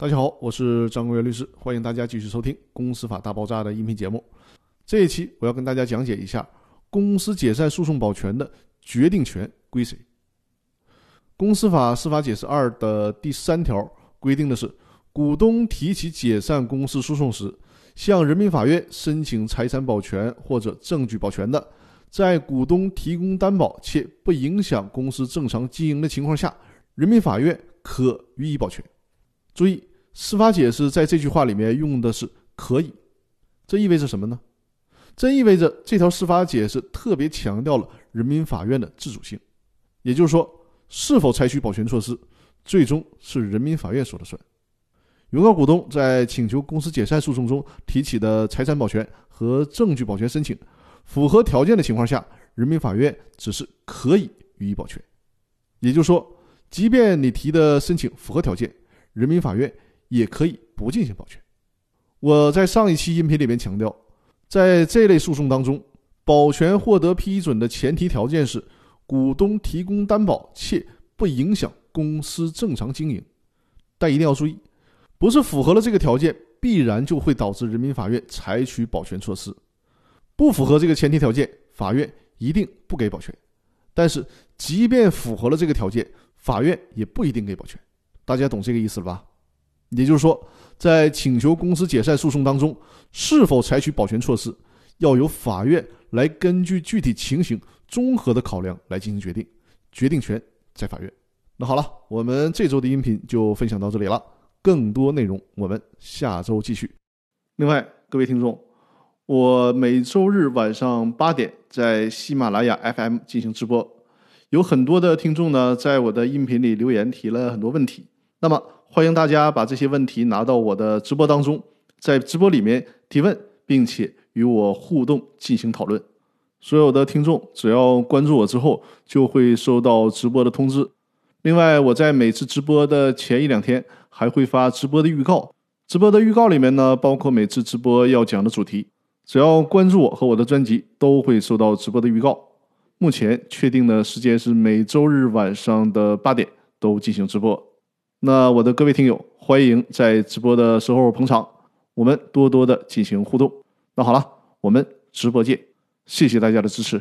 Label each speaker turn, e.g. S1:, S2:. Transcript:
S1: 大家好，我是张国元律师，欢迎大家继续收听《公司法大爆炸》的音频节目。这一期我要跟大家讲解一下公司解散诉讼保全的决定权归谁。公司法司法解释二的第三条规定的是，股东提起解散公司诉讼时，向人民法院申请财产保全或者证据保全的，在股东提供担保且不影响公司正常经营的情况下，人民法院可予以保全。注意。司法解释在这句话里面用的是“可以”，这意味着什么呢？这意味着这条司法解释特别强调了人民法院的自主性，也就是说，是否采取保全措施，最终是人民法院说了算。原告股东在请求公司解散诉讼中提起的财产保全和证据保全申请符合条件的情况下，人民法院只是可以予以保全。也就是说，即便你提的申请符合条件，人民法院。也可以不进行保全。我在上一期音频里面强调，在这类诉讼当中，保全获得批准的前提条件是股东提供担保且不影响公司正常经营。但一定要注意，不是符合了这个条件，必然就会导致人民法院采取保全措施。不符合这个前提条件，法院一定不给保全。但是，即便符合了这个条件，法院也不一定给保全。大家懂这个意思了吧？也就是说，在请求公司解散诉讼当中，是否采取保全措施，要由法院来根据具体情形综合的考量来进行决定，决定权在法院。那好了，我们这周的音频就分享到这里了，更多内容我们下周继续。另外，各位听众，我每周日晚上八点在喜马拉雅 FM 进行直播，有很多的听众呢在我的音频里留言提了很多问题，那么。欢迎大家把这些问题拿到我的直播当中，在直播里面提问，并且与我互动进行讨论。所有的听众只要关注我之后，就会收到直播的通知。另外，我在每次直播的前一两天还会发直播的预告。直播的预告里面呢，包括每次直播要讲的主题。只要关注我和我的专辑，都会收到直播的预告。目前确定的时间是每周日晚上的八点都进行直播。那我的各位听友，欢迎在直播的时候捧场，我们多多的进行互动。那好了，我们直播见，谢谢大家的支持。